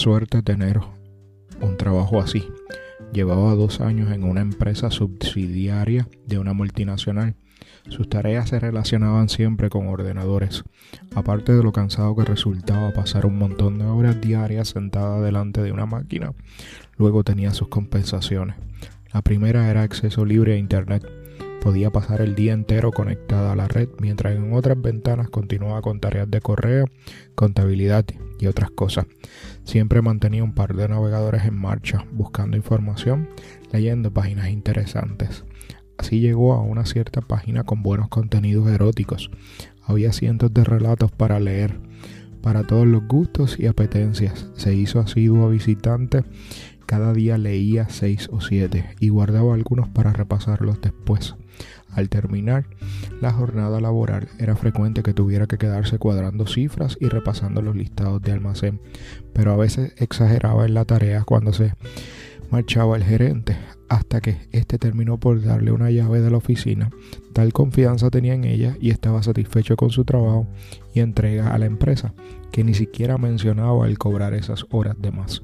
Suerte tener un trabajo así. Llevaba dos años en una empresa subsidiaria de una multinacional. Sus tareas se relacionaban siempre con ordenadores, aparte de lo cansado que resultaba pasar un montón de horas diarias sentada delante de una máquina. Luego tenía sus compensaciones. La primera era acceso libre a Internet Podía pasar el día entero conectada a la red, mientras en otras ventanas continuaba con tareas de correo, contabilidad y otras cosas. Siempre mantenía un par de navegadores en marcha, buscando información, leyendo páginas interesantes. Así llegó a una cierta página con buenos contenidos eróticos. Había cientos de relatos para leer, para todos los gustos y apetencias. Se hizo asiduo visitante cada día leía seis o siete y guardaba algunos para repasarlos después. Al terminar la jornada laboral era frecuente que tuviera que quedarse cuadrando cifras y repasando los listados de almacén, pero a veces exageraba en la tarea cuando se marchaba el gerente, hasta que éste terminó por darle una llave de la oficina. Tal confianza tenía en ella y estaba satisfecho con su trabajo y entrega a la empresa, que ni siquiera mencionaba el cobrar esas horas de más.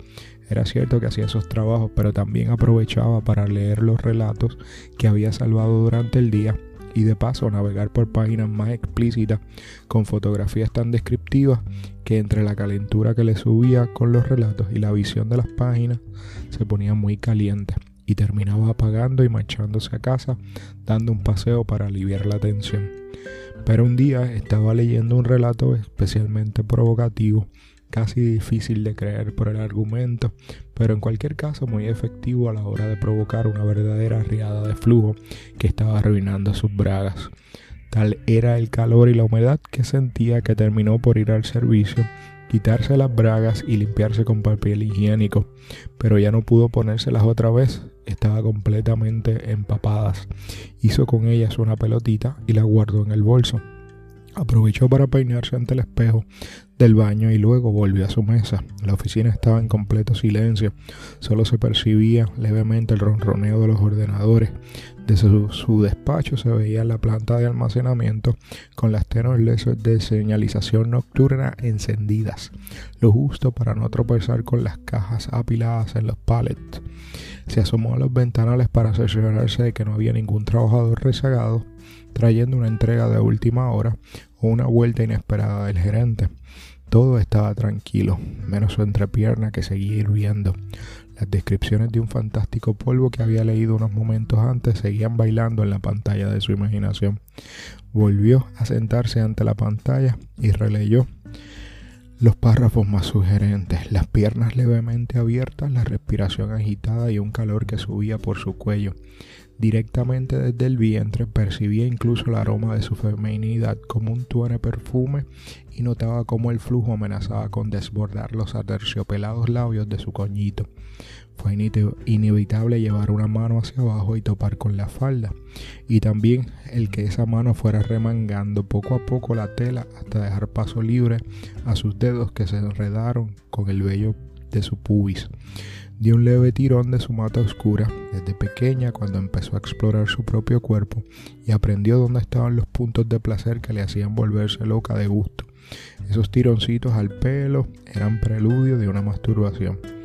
Era cierto que hacía esos trabajos, pero también aprovechaba para leer los relatos que había salvado durante el día y de paso navegar por páginas más explícitas con fotografías tan descriptivas que entre la calentura que le subía con los relatos y la visión de las páginas se ponía muy caliente y terminaba apagando y marchándose a casa dando un paseo para aliviar la tensión. Pero un día estaba leyendo un relato especialmente provocativo casi difícil de creer por el argumento, pero en cualquier caso muy efectivo a la hora de provocar una verdadera riada de flujo que estaba arruinando sus bragas. Tal era el calor y la humedad que sentía que terminó por ir al servicio, quitarse las bragas y limpiarse con papel higiénico, pero ya no pudo ponérselas otra vez, estaba completamente empapadas. Hizo con ellas una pelotita y la guardó en el bolso. Aprovechó para peinarse ante el espejo del baño y luego volvió a su mesa. La oficina estaba en completo silencio, solo se percibía levemente el ronroneo de los ordenadores. Desde su, despacho se veía la planta de almacenamiento con las tenues de señalización nocturna encendidas, lo justo para no tropezar con las cajas apiladas en los pallets. Se asomó a los ventanales para asegurarse de que no había ningún trabajador rezagado trayendo una entrega de última hora o una vuelta inesperada del gerente. Todo estaba tranquilo, menos su entrepierna que seguía hirviendo. Las descripciones de un fantástico polvo que había leído unos momentos antes seguían bailando en la pantalla de su imaginación. Volvió a sentarse ante la pantalla y releyó los párrafos más sugerentes, las piernas levemente abiertas, la respiración agitada y un calor que subía por su cuello. Directamente desde el vientre percibía incluso el aroma de su feminidad como un tuene perfume y notaba cómo el flujo amenazaba con desbordar los aterciopelados labios de su coñito. Fue inevitable llevar una mano hacia abajo y topar con la falda, y también el que esa mano fuera remangando poco a poco la tela hasta dejar paso libre a sus dedos que se enredaron con el vello de su pubis. Dio un leve tirón de su mata oscura desde pequeña cuando empezó a explorar su propio cuerpo y aprendió dónde estaban los puntos de placer que le hacían volverse loca de gusto. Esos tironcitos al pelo eran preludio de una masturbación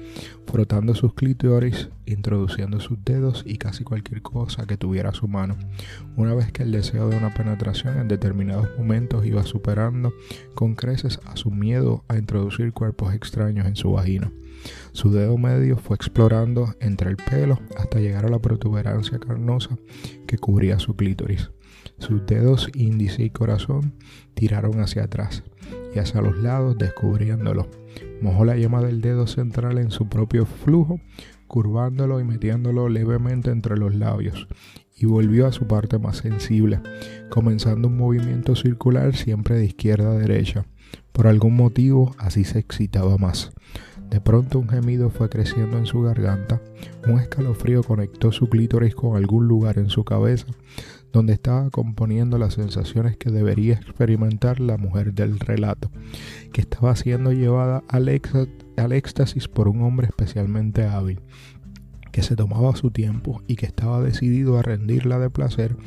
frotando sus clítoris, introduciendo sus dedos y casi cualquier cosa que tuviera a su mano. Una vez que el deseo de una penetración en determinados momentos iba superando con creces a su miedo a introducir cuerpos extraños en su vagina. Su dedo medio fue explorando entre el pelo hasta llegar a la protuberancia carnosa que cubría su clítoris. Sus dedos índice y corazón tiraron hacia atrás y hacia los lados descubriéndolo Mojó la yema del dedo central en su propio flujo, curvándolo y metiéndolo levemente entre los labios, y volvió a su parte más sensible, comenzando un movimiento circular siempre de izquierda a derecha. Por algún motivo así se excitaba más. De pronto un gemido fue creciendo en su garganta, un escalofrío conectó su clítoris con algún lugar en su cabeza, donde estaba componiendo las sensaciones que debería experimentar la mujer del relato, que estaba siendo llevada al, éxtasis por un hombre especialmente hábil, que se tomaba su tiempo y que estaba decidido a rendirla de placer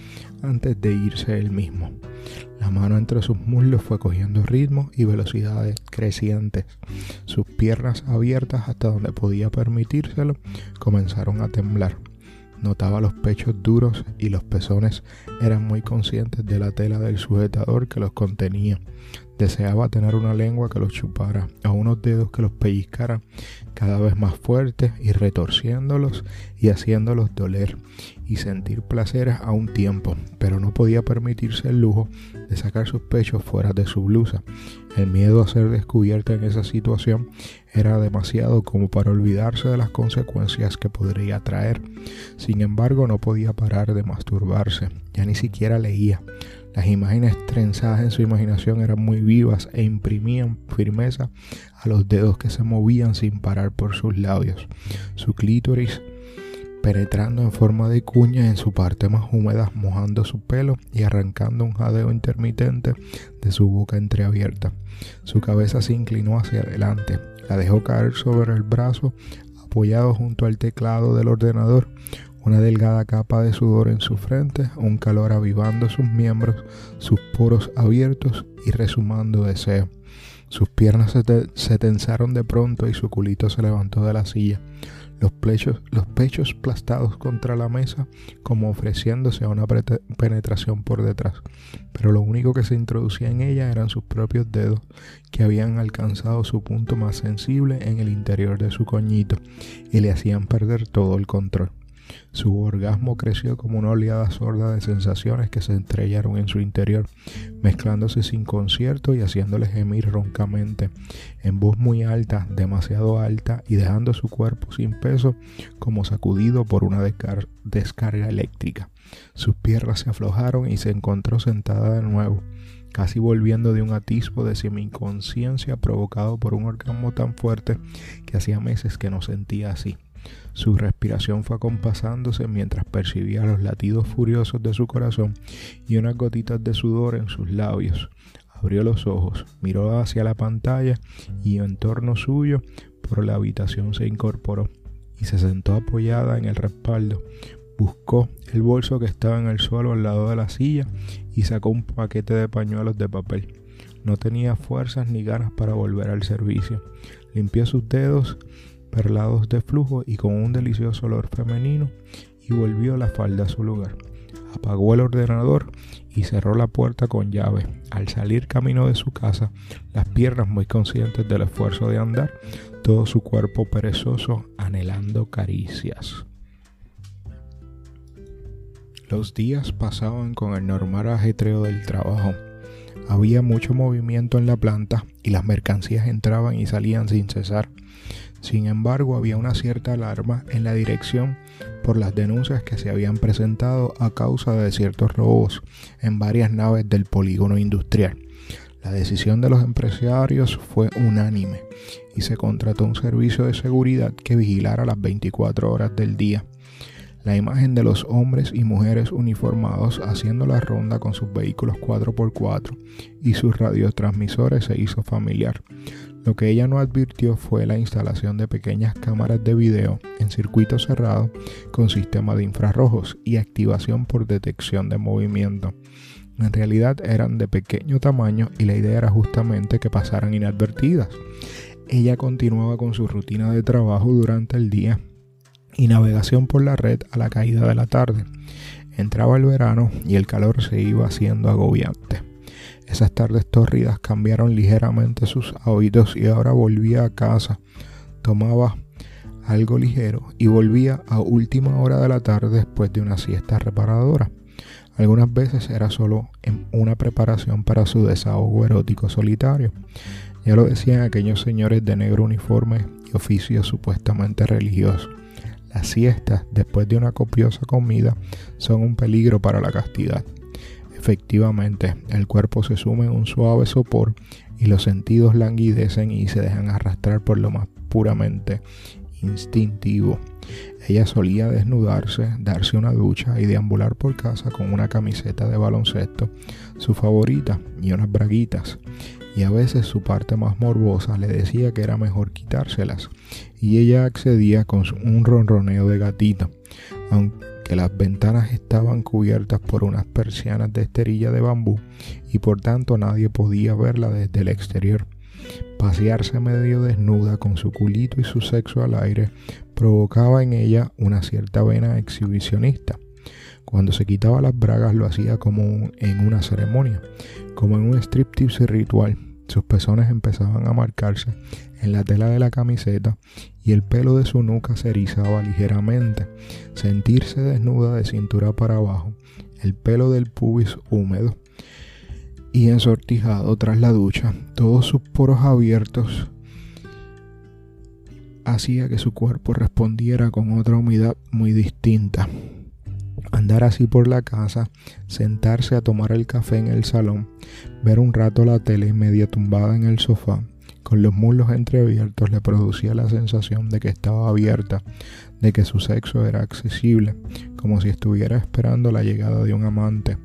antes de irse él mismo. La mano entre sus muslos fue cogiendo ritmo y velocidades crecientes. Sus piernas abiertas hasta donde podía permitírselo comenzaron a temblar. Notaba los pechos duros y los pezones eran muy conscientes de la tela del sujetador que los contenía. Deseaba tener una lengua que los chupara, o unos dedos que los pellizcaran cada vez más fuertes y retorciéndolos y haciéndolos doler y sentir placeres a un tiempo, pero no podía permitirse el lujo de sacar sus pechos fuera de su blusa. El miedo a ser descubierta en esa situación era demasiado como para olvidarse de las consecuencias que podría traer. Sin embargo, no podía parar de masturbarse, ya ni siquiera leía. Las imágenes trenzadas en su imaginación eran muy vivas e imprimían firmeza a los dedos que se movían sin parar por sus labios. Su clítoris penetrando en forma de cuña en su parte más húmeda, mojando su pelo y arrancando un jadeo intermitente de su boca entreabierta. Su cabeza se inclinó hacia adelante, la dejó caer sobre el brazo, apoyado junto al teclado del ordenador, una delgada capa de sudor en su frente, un calor avivando sus miembros, sus poros abiertos y resumando deseo. Sus piernas se, tensaron de pronto y su culito se levantó de la silla, los, los pechos plastados contra la mesa como ofreciéndose a una penetración por detrás. Pero lo único que se introducía en ella eran sus propios dedos, que habían alcanzado su punto más sensible en el interior de su coñito y le hacían perder todo el control. Su orgasmo creció como una oleada sorda de sensaciones que se estrellaron en su interior, mezclándose sin concierto y haciéndole gemir roncamente, en voz muy alta, demasiado alta, y dejando su cuerpo sin peso como sacudido por una descarga eléctrica. Sus piernas se aflojaron y se encontró sentada de nuevo casi volviendo de un atisbo de semi-inconsciencia provocado por un orgasmo tan fuerte que hacía meses que no sentía así. Su respiración fue acompasándose mientras percibía los latidos furiosos de su corazón y unas gotitas de sudor en sus labios. Abrió los ojos, miró hacia la pantalla y en torno suyo por la habitación se incorporó y se sentó apoyada en el respaldo. Buscó el bolso que estaba en el suelo al lado de la silla y sacó un paquete de pañuelos de papel. No tenía fuerzas ni ganas para volver al servicio. Limpió sus dedos perlados de flujo y con un delicioso olor femenino y volvió la falda a su lugar. Apagó el ordenador y cerró la puerta con llave. Al salir camino de su casa, las piernas muy conscientes del esfuerzo de andar, todo su cuerpo perezoso anhelando caricias. Los días pasaban con el normal ajetreo del trabajo. Había mucho movimiento en la planta y las mercancías entraban y salían sin cesar. Sin embargo, había una cierta alarma en la dirección por las denuncias que se habían presentado a causa de ciertos robos en varias naves del polígono industrial. La decisión de los empresarios fue unánime y se contrató un servicio de seguridad que vigilara las 24 horas del día. La imagen de los hombres y mujeres uniformados haciendo la ronda con sus vehículos 4x4 y sus radiotransmisores se hizo familiar. Lo que ella no advirtió fue la instalación de pequeñas cámaras de video en circuito cerrado con sistema de infrarrojos y activación por detección de movimiento. En realidad eran de pequeño tamaño y la idea era justamente que pasaran inadvertidas. Ella continuaba con su rutina de trabajo durante el día y navegación por la red a la caída de la tarde. Entraba el verano y el calor se iba haciendo agobiante. Esas tardes tórridas cambiaron ligeramente sus hábitos y ahora volvía a casa. Tomaba algo ligero y volvía a última hora de la tarde después de una siesta reparadora. Algunas veces era solo una preparación para su desahogo erótico solitario. Ya lo decían aquellos señores de negro uniforme y oficios supuestamente religiosos. Las siestas, después de una copiosa comida, son un peligro para la castidad. Efectivamente, el cuerpo se sume en un suave sopor y los sentidos languidecen y se dejan arrastrar por lo más puramente instintivo. Ella solía desnudarse, darse una ducha y deambular por casa con una camiseta de baloncesto, su favorita, y unas braguitas. Y a veces su parte más morbosa le decía que era mejor quitárselas, y ella accedía con un ronroneo de gatita, aunque las ventanas estaban cubiertas por unas persianas de esterilla de bambú y por tanto nadie podía verla desde el exterior. Pasearse medio desnuda con su culito y su sexo al aire provocaba en ella una cierta vena exhibicionista. Cuando se quitaba las bragas lo hacía como en una ceremonia, como en un striptease ritual. Sus pezones empezaban a marcarse en la tela de la camiseta y el pelo de su nuca se erizaba ligeramente. Sentirse desnuda de cintura para abajo, el pelo del pubis húmedo y ensortijado tras la ducha, todos sus poros abiertos hacía que su cuerpo respondiera con otra humedad muy distinta. Andar así por la casa, sentarse a tomar el café en el salón, ver un rato la tele media tumbada en el sofá, con los muslos entreabiertos le producía la sensación de que estaba abierta, de que su sexo era accesible, como si estuviera esperando la llegada de un amante.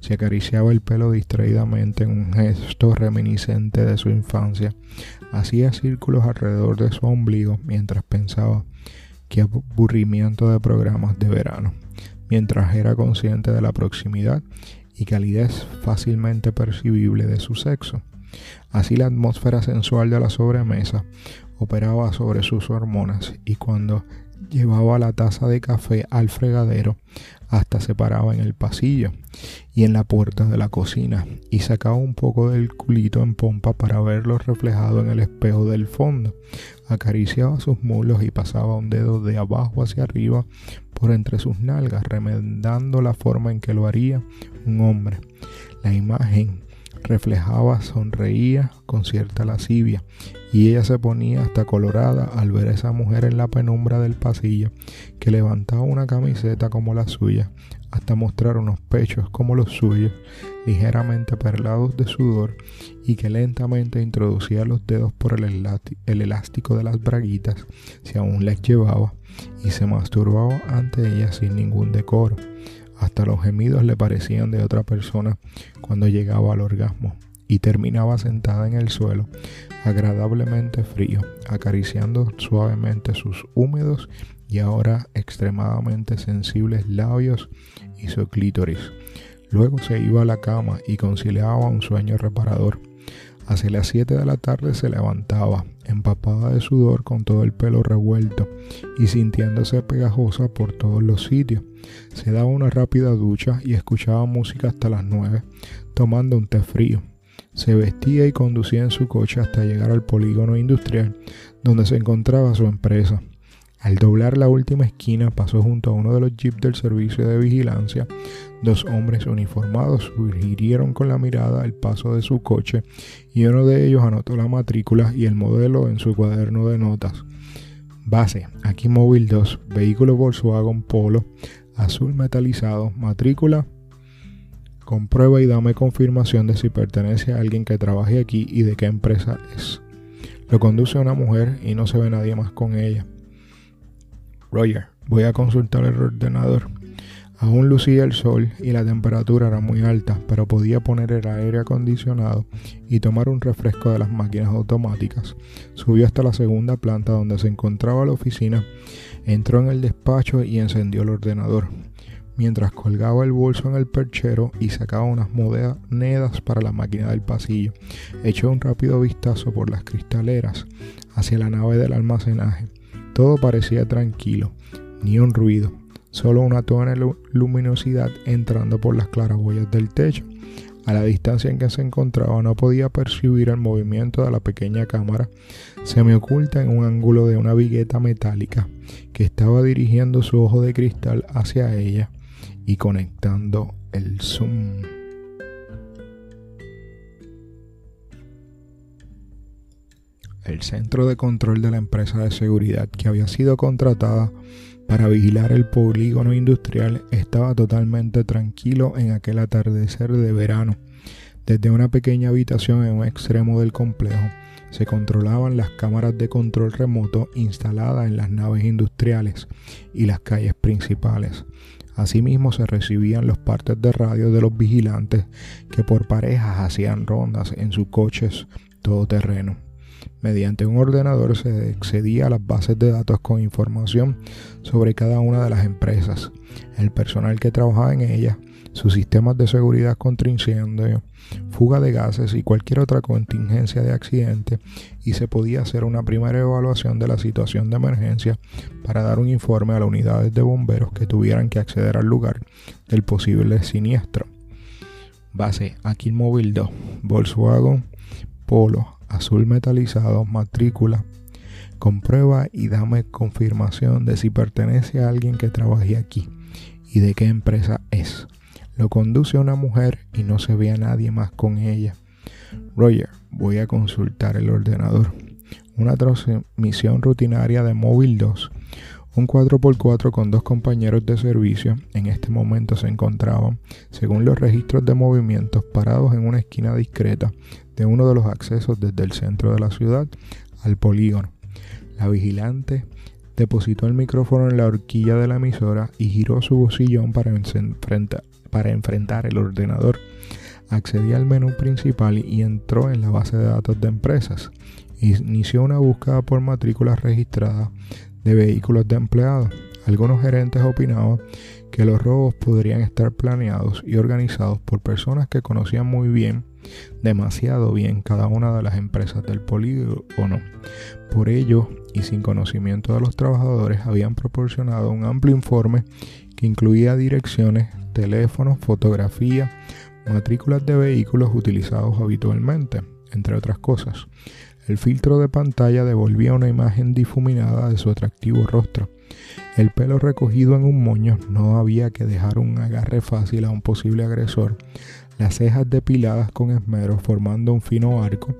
Se acariciaba el pelo distraídamente en un gesto reminiscente de su infancia. Hacía círculos alrededor de su ombligo mientras pensaba qué aburrimiento de programas de verano, mientras era consciente de la proximidad y calidez fácilmente percibible de su sexo. Así la atmósfera sensual de la sobremesa operaba sobre sus hormonas y cuando llevaba la taza de café al fregadero hasta se paraba en el pasillo y en la puerta de la cocina y sacaba un poco del culito en pompa para verlo reflejado en el espejo del fondo. Acariciaba sus mulos y pasaba un dedo de abajo hacia arriba por entre sus nalgas, remendando la forma en que lo haría un hombre. La imagen reflejaba, sonreía con cierta lascivia, y ella se ponía hasta colorada al ver a esa mujer en la penumbra del pasillo, que levantaba una camiseta como la suya, hasta mostrar unos pechos como los suyos, ligeramente perlados de sudor, y que lentamente introducía los dedos por el, el elástico de las braguitas, si aún les llevaba, y se masturbaba ante ella sin ningún decoro. Hasta los gemidos le parecían de otra persona cuando llegaba al orgasmo y terminaba sentada en el suelo, agradablemente frío, acariciando suavemente sus húmedos y ahora extremadamente sensibles labios y su clítoris. Luego se iba a la cama y conciliaba un sueño reparador. Hacia las 7 de la tarde se levantaba, empapada de sudor con todo el pelo revuelto y sintiéndose pegajosa por todos los sitios. Se daba una rápida ducha y escuchaba música hasta las 9, tomando un té frío. Se vestía y conducía en su coche hasta llegar al polígono industrial donde se encontraba su empresa. Al doblar la última esquina pasó junto a uno de los jeeps del servicio de vigilancia. Dos hombres uniformados sugirieron con la mirada el paso de su coche y uno de ellos anotó la matrícula y el modelo en su cuaderno de notas. Base, aquí móvil 2, vehículo Volkswagen Polo, azul metalizado, matrícula. Comprueba y dame confirmación de si pertenece a alguien que trabaje aquí y de qué empresa es. Lo conduce una mujer y no se ve nadie más con ella. Roger, voy a consultar el ordenador. Aún lucía el sol y la temperatura era muy alta, pero podía poner el aire acondicionado y tomar un refresco de las máquinas automáticas. Subió hasta la segunda planta donde se encontraba la oficina, entró en el despacho y encendió el ordenador. Mientras colgaba el bolso en el perchero y sacaba unas monedas para la máquina del pasillo, echó un rápido vistazo por las cristaleras hacia la nave del almacenaje. Todo parecía tranquilo, ni un ruido, solo una toda luminosidad entrando por las claraboyas del techo. A la distancia en que se encontraba no podía percibir el movimiento de la pequeña cámara me oculta en un ángulo de una vigueta metálica que estaba dirigiendo su ojo de cristal hacia ella y conectando el zoom. El centro de control de la empresa de seguridad que había sido contratada para vigilar el polígono industrial estaba totalmente tranquilo en aquel atardecer de verano. Desde una pequeña habitación en un extremo del complejo se controlaban las cámaras de control remoto instaladas en las naves industriales y las calles principales. Asimismo se recibían los partes de radio de los vigilantes que por parejas hacían rondas en sus coches todoterreno. Mediante un ordenador se accedía a las bases de datos con información sobre cada una de las empresas, el personal que trabajaba en ellas, sus sistemas de seguridad contra incendio, fuga de gases y cualquier otra contingencia de accidente y se podía hacer una primera evaluación de la situación de emergencia para dar un informe a las unidades de bomberos que tuvieran que acceder al lugar del posible siniestro. Base aquí Móvil 2, Volkswagen Polo azul metalizado, matrícula. Comprueba y dame confirmación de si pertenece a alguien que trabaje aquí y de qué empresa es. Lo conduce una mujer y no se ve a nadie más con ella. Roger, voy a consultar el ordenador. Una transmisión rutinaria de móvil 2. Un 4x4 con dos compañeros de servicio en este momento se encontraban, según los registros de movimientos, parados en una esquina discreta de uno de los accesos desde el centro de la ciudad al polígono. La vigilante depositó el micrófono en la horquilla de la emisora y giró su bocillón para, enfrentar el ordenador. Accedió al menú principal y entró en la base de datos de empresas. Inició una búsqueda por matrículas registradas de vehículos de empleados. Algunos gerentes opinaban que los robos podrían estar planeados y organizados por personas que conocían muy bien, demasiado bien, cada una de las empresas del polígono. Por ello, y sin conocimiento de los trabajadores, habían proporcionado un amplio informe que incluía direcciones, teléfonos, fotografía, matrículas de vehículos utilizados habitualmente, entre otras cosas. El filtro de pantalla devolvía una imagen difuminada de su atractivo rostro. El pelo recogido en un moño no había que dejar un agarre fácil a un posible agresor. Las cejas depiladas con esmero formando un fino arco.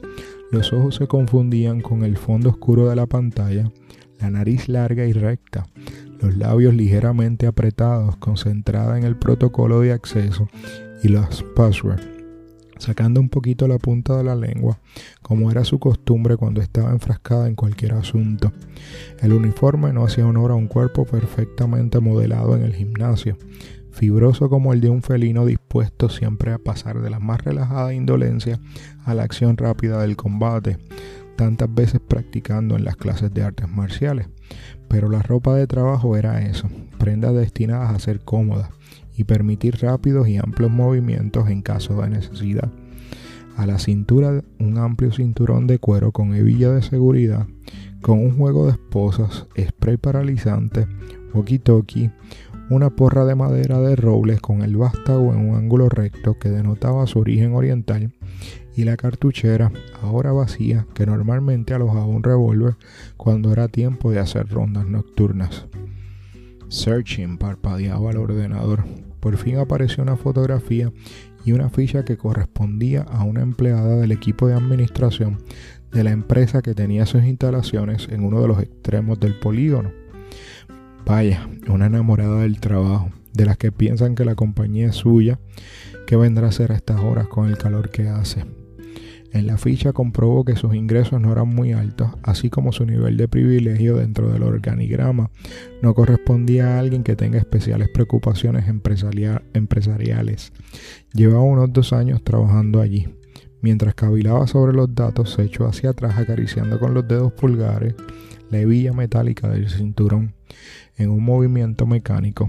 Los ojos se confundían con el fondo oscuro de la pantalla. La nariz larga y recta. Los labios ligeramente apretados, concentrada en el protocolo de acceso y los passwords sacando un poquito la punta de la lengua, como era su costumbre cuando estaba enfrascada en cualquier asunto. El uniforme no hacía honor a un cuerpo perfectamente modelado en el gimnasio, fibroso como el de un felino dispuesto siempre a pasar de la más relajada indolencia a la acción rápida del combate, tantas veces practicando en las clases de artes marciales. Pero la ropa de trabajo era eso, prendas destinadas a ser cómodas, y permitir rápidos y amplios movimientos en caso de necesidad. A la cintura un amplio cinturón de cuero con hebilla de seguridad, con un juego de esposas, spray paralizante, walkie-talkie, una porra de madera de robles con el vástago en un ángulo recto que denotaba su origen oriental y la cartuchera, ahora vacía, que normalmente alojaba un revólver cuando era tiempo de hacer rondas nocturnas. Searching parpadeaba al ordenador. Por fin apareció una fotografía y una ficha que correspondía a una empleada del equipo de administración de la empresa que tenía sus instalaciones en uno de los extremos del polígono. Vaya, una enamorada del trabajo, de las que piensan que la compañía es suya, que vendrá a hacer a estas horas con el calor que hace. En la ficha comprobó que sus ingresos no eran muy altos, así como su nivel de privilegio dentro del organigrama no correspondía a alguien que tenga especiales preocupaciones empresariales. Llevaba unos dos años trabajando allí. Mientras cavilaba sobre los datos, se echó hacia atrás acariciando con los dedos pulgares la hebilla metálica del cinturón en un movimiento mecánico.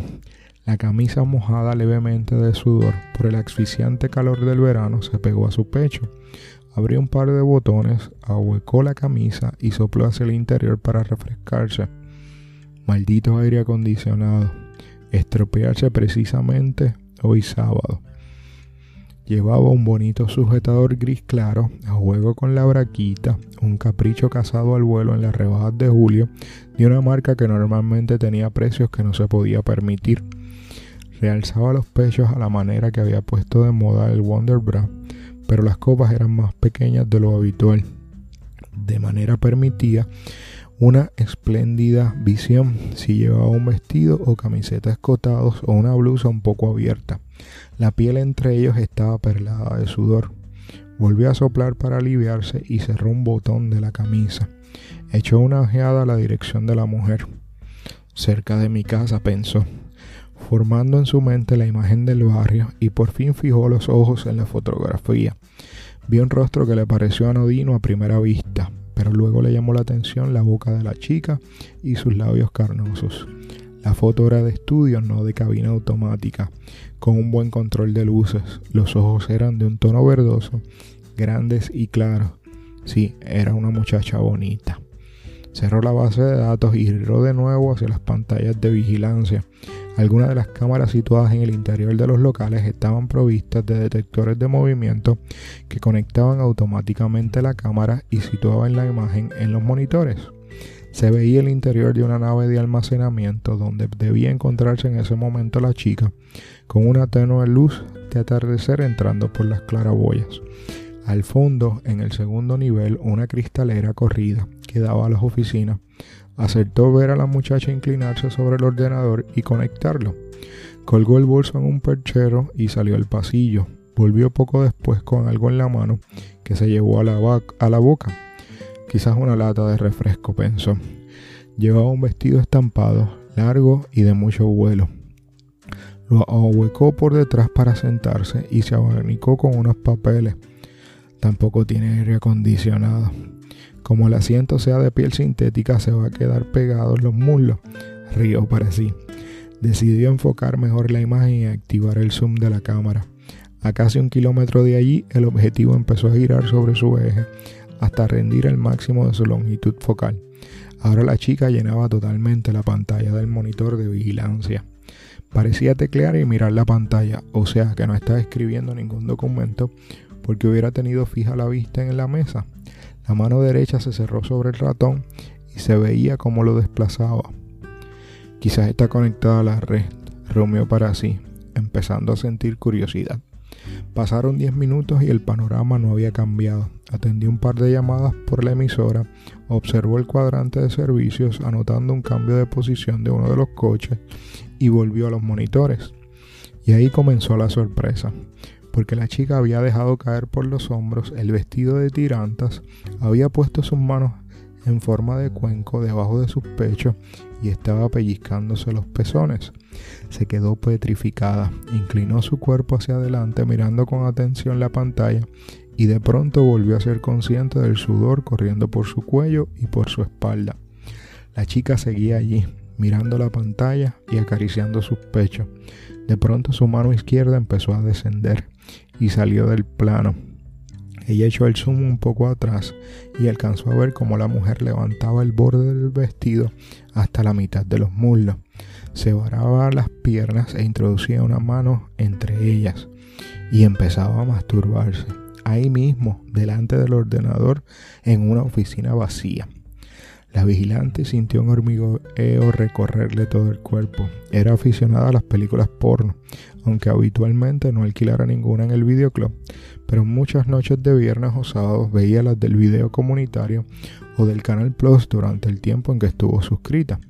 La camisa mojada levemente de sudor por el asfixiante calor del verano se pegó a su pecho Abrió un par de botones, ahuecó la camisa y sopló hacia el interior para refrescarse. Maldito aire acondicionado. Estropearse precisamente hoy sábado. Llevaba un bonito sujetador gris claro, a juego con la braquita, un capricho cazado al vuelo en las rebajas de julio, de una marca que normalmente tenía precios que no se podía permitir. Realzaba los pechos a la manera que había puesto de moda el Wonder Bra pero las copas eran más pequeñas de lo habitual. de manera permitida una espléndida visión si llevaba un vestido o camiseta escotados o una blusa un poco abierta. La piel entre ellos estaba perlada de sudor. Volvió a soplar para aliviarse y cerró un botón de la camisa. Echó una ojeada a la dirección de la mujer. Cerca de mi casa, pensó, formando en su mente la imagen del barrio y por fin fijó los ojos en la fotografía. Vio un rostro que le pareció anodino a primera vista, pero luego le llamó la atención la boca de la chica y sus labios carnosos. La foto era de estudio, no de cabina automática, con un buen control de luces. Los ojos eran de un tono verdoso, grandes y claros. Sí, era una muchacha bonita. Cerró la base de datos y giró de nuevo hacia las pantallas de vigilancia. Algunas de las cámaras situadas en el interior de los locales estaban provistas de detectores de movimiento que conectaban automáticamente la cámara y situaban la imagen en los monitores. Se veía el interior de una nave de almacenamiento donde debía encontrarse en ese momento la chica, con una tenue luz de atardecer entrando por las claraboyas. Al fondo, en el segundo nivel, una cristalera corrida que daba a las oficinas Acertó ver a la muchacha inclinarse sobre el ordenador y conectarlo. Colgó el bolso en un perchero y salió al pasillo. Volvió poco después con algo en la mano que se llevó a la, a la boca. Quizás una lata de refresco, pensó. Llevaba un vestido estampado, largo y de mucho vuelo. Lo ahuecó por detrás para sentarse y se abanicó con unos papeles. Tampoco tiene aire acondicionado. Como el asiento sea de piel sintética, se va a quedar pegado en los muslos. Río para sí. Decidió enfocar mejor la imagen y activar el zoom de la cámara. A casi un kilómetro de allí, el objetivo empezó a girar sobre su eje hasta rendir el máximo de su longitud focal. Ahora la chica llenaba totalmente la pantalla del monitor de vigilancia. Parecía teclear y mirar la pantalla, o sea que no estaba escribiendo ningún documento porque hubiera tenido fija la vista en la mesa la mano derecha se cerró sobre el ratón y se veía cómo lo desplazaba. Quizás está conectada a la red, rumió para sí, empezando a sentir curiosidad. Pasaron 10 minutos y el panorama no había cambiado. Atendió un par de llamadas por la emisora, observó el cuadrante de servicios anotando un cambio de posición de uno de los coches y volvió a los monitores. Y ahí comenzó la sorpresa porque la chica había dejado caer por los hombros el vestido de tirantas, había puesto sus manos en forma de cuenco debajo de sus pechos y estaba pellizcándose los pezones. Se quedó petrificada, inclinó su cuerpo hacia adelante mirando con atención la pantalla y de pronto volvió a ser consciente del sudor corriendo por su cuello y por su espalda. La chica seguía allí, mirando la pantalla y acariciando sus pechos. De pronto su mano izquierda empezó a descender y salió del plano. Ella echó el zoom un poco atrás y alcanzó a ver cómo la mujer levantaba el borde del vestido hasta la mitad de los muslos. Separaba las piernas e introducía una mano entre ellas y empezaba a masturbarse ahí mismo, delante del ordenador, en una oficina vacía. La vigilante sintió un hormigueo recorrerle todo el cuerpo. Era aficionada a las películas porno, aunque habitualmente no alquilara ninguna en el videoclub, pero muchas noches de viernes o sábados veía las del video comunitario o del Canal Plus durante el tiempo en que estuvo suscrita.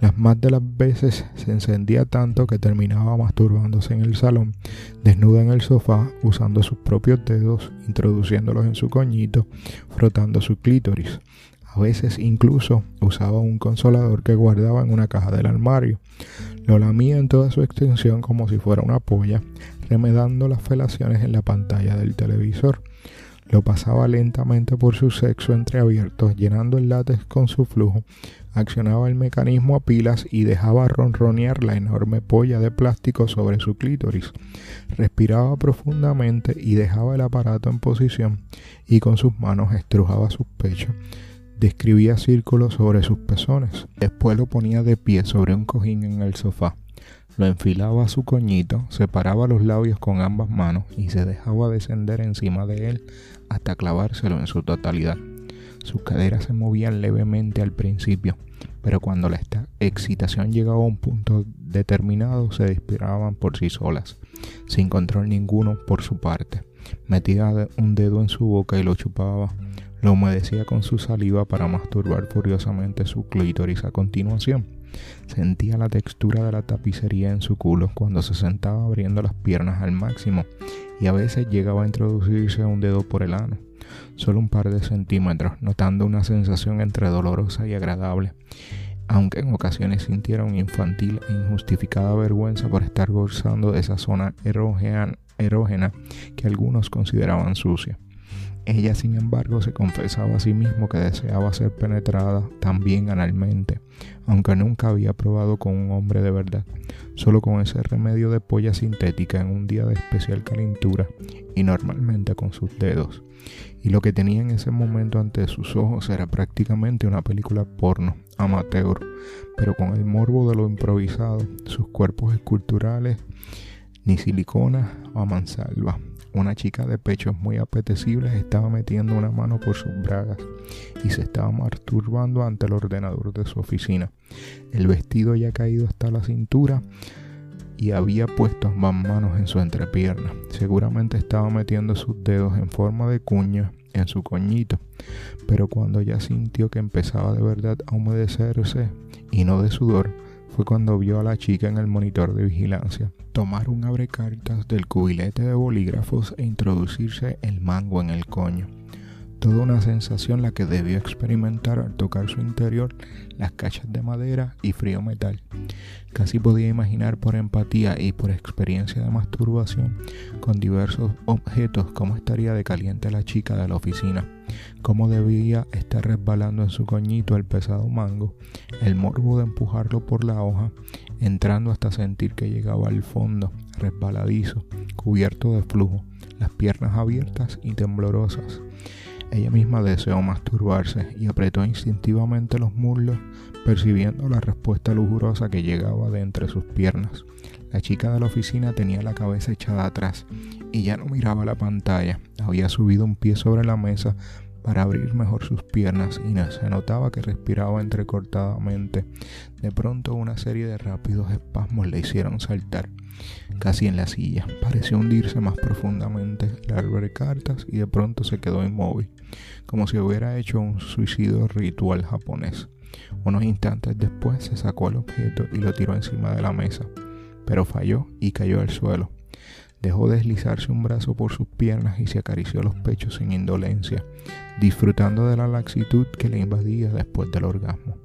Las más de las veces se encendía tanto que terminaba masturbándose en el salón, desnuda en el sofá, usando sus propios dedos, introduciéndolos en su coñito, frotando su clítoris. A veces incluso usaba un consolador que guardaba en una caja del armario. Lo lamía en toda su extensión como si fuera una polla, remedando las felaciones en la pantalla del televisor. Lo pasaba lentamente por su sexo entreabierto, llenando el látex con su flujo, accionaba el mecanismo a pilas y dejaba ronronear la enorme polla de plástico sobre su clítoris. Respiraba profundamente y dejaba el aparato en posición y con sus manos estrujaba sus pechos describía círculos sobre sus pezones. Después lo ponía de pie sobre un cojín en el sofá. Lo enfilaba a su coñito, separaba los labios con ambas manos y se dejaba descender encima de él hasta clavárselo en su totalidad. Sus caderas se movían levemente al principio, pero cuando la excitación llegaba a un punto determinado se disparaban por sí solas, sin control ninguno por su parte. Metía un dedo en su boca y lo chupaba Lo humedecía con su saliva para masturbar furiosamente su clítoris a continuación. Sentía la textura de la tapicería en su culo cuando se sentaba abriendo las piernas al máximo y a veces llegaba a introducirse un dedo por el ano, solo un par de centímetros, notando una sensación entre dolorosa y agradable, aunque en ocasiones sintiera una infantil e injustificada vergüenza por estar gozando de esa zona erógena que algunos consideraban sucia. Ella, sin embargo, se confesaba a sí mismo que deseaba ser penetrada también analmente, aunque nunca había probado con un hombre de verdad, solo con ese remedio de polla sintética en un día de especial calentura y normalmente con sus dedos. Y lo que tenía en ese momento ante sus ojos era prácticamente una película porno, amateur, pero con el morbo de lo improvisado, sus cuerpos esculturales, ni silicona o mansalva una chica de pechos muy apetecibles estaba metiendo una mano por sus bragas y se estaba masturbando ante el ordenador de su oficina. El vestido ya caído hasta la cintura y había puesto ambas manos en su entrepierna. Seguramente estaba metiendo sus dedos en forma de cuña en su coñito, pero cuando ya sintió que empezaba de verdad a humedecerse y no de sudor, fue cuando vio a la chica en el monitor de vigilancia tomar un abrecartas del cubilete de bolígrafos e introducirse el mango en el coño. Toda una sensación la que debió experimentar al tocar su interior las cachas de madera y frío metal. Casi podía imaginar por empatía y por experiencia de masturbación con diversos objetos cómo estaría de caliente la chica de la oficina, cómo debía estar resbalando en su coñito el pesado mango, el morbo de empujarlo por la hoja, entrando hasta sentir que llegaba al fondo, resbaladizo, cubierto de flujo, las piernas abiertas y temblorosas ella misma deseó masturbarse y apretó instintivamente los muslos, percibiendo la respuesta lujurosa que llegaba de entre sus piernas. La chica de la oficina tenía la cabeza echada atrás y ya no miraba la pantalla. Había subido un pie sobre la mesa para abrir mejor sus piernas y se notaba que respiraba entrecortadamente. De pronto una serie de rápidos espasmos le hicieron saltar casi en la silla. Pareció hundirse más profundamente el cartas y de pronto se quedó inmóvil, como si hubiera hecho un suicidio ritual japonés. Unos instantes después se sacó el objeto y lo tiró encima de la mesa, pero falló y cayó al suelo. Dejó deslizarse un brazo por sus piernas y se acarició los pechos sin indolencia, disfrutando de la laxitud que le invadía después del orgasmo.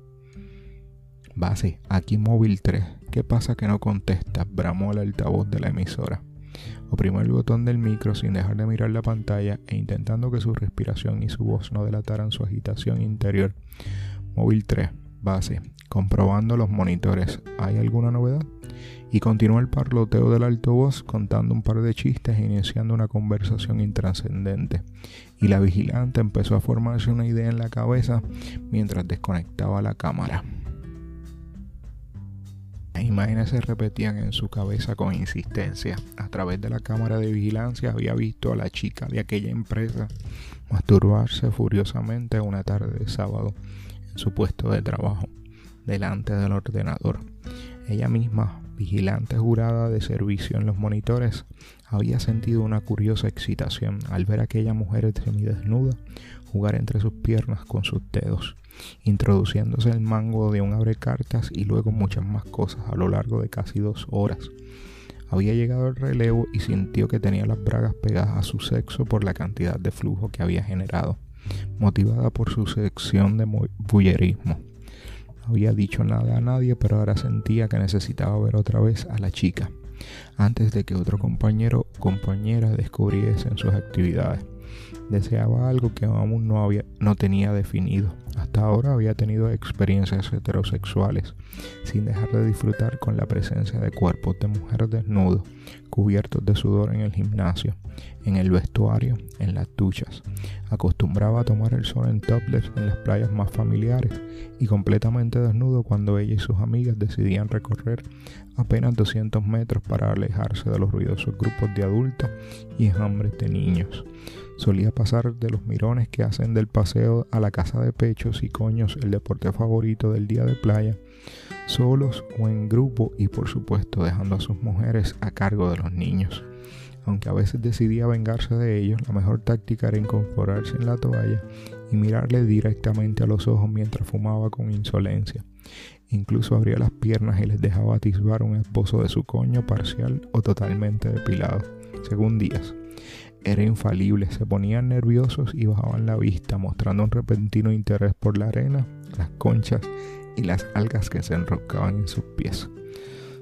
Base, aquí móvil 3. ¿Qué pasa que no contesta? Bramó el altavoz de la emisora. Oprimió el botón del micro sin dejar de mirar la pantalla e intentando que su respiración y su voz no delataran su agitación interior. Móvil 3. Base. Comprobando los monitores. ¿Hay alguna novedad? Y continuó el parloteo del altavoz contando un par de chistes e iniciando una conversación intrascendente. Y la vigilante empezó a formarse una idea en la cabeza mientras desconectaba la cámara. Las imágenes se repetían en su cabeza con insistencia. A través de la cámara de vigilancia había visto a la chica de aquella empresa masturbarse furiosamente una tarde de sábado en su puesto de trabajo, delante del ordenador. Ella misma, vigilante jurada de servicio en los monitores, había sentido una curiosa excitación al ver a aquella mujer semidesnuda jugar entre sus piernas con sus dedos introduciéndose el mango de un abrecartas y luego muchas más cosas a lo largo de casi dos horas. Había llegado el relevo y sintió que tenía las bragas pegadas a su sexo por la cantidad de flujo que había generado, motivada por su sección de bullerismo. Había dicho nada a nadie, pero ahora sentía que necesitaba ver otra vez a la chica, antes de que otro compañero o compañera descubriesen sus actividades. Deseaba algo que aún no, había, no tenía definido. Hasta ahora había tenido experiencias heterosexuales, sin dejar de disfrutar con la presencia de cuerpos de mujeres desnudos, cubiertos de sudor en el gimnasio, en el vestuario, en las duchas. Acostumbraba a tomar el sol en topless en las playas más familiares y completamente desnudo cuando ella y sus amigas decidían recorrer apenas 200 metros para alejarse de los ruidosos grupos de adultos y enjambres de niños. Solía pasar de los mirones que hacen del paseo a la casa de pechos y coños el deporte favorito del día de playa, solos o en grupo y por supuesto dejando a sus mujeres a cargo de los niños. Aunque a veces decidía vengarse de ellos, la mejor táctica era incorporarse en la toalla y mirarle directamente a los ojos mientras fumaba con insolencia. Incluso abría las piernas y les dejaba atisbar un esbozo de su coño parcial o totalmente depilado, según Díaz. Era infalible, se ponían nerviosos y bajaban la vista, mostrando un repentino interés por la arena, las conchas y las algas que se enroscaban en sus pies.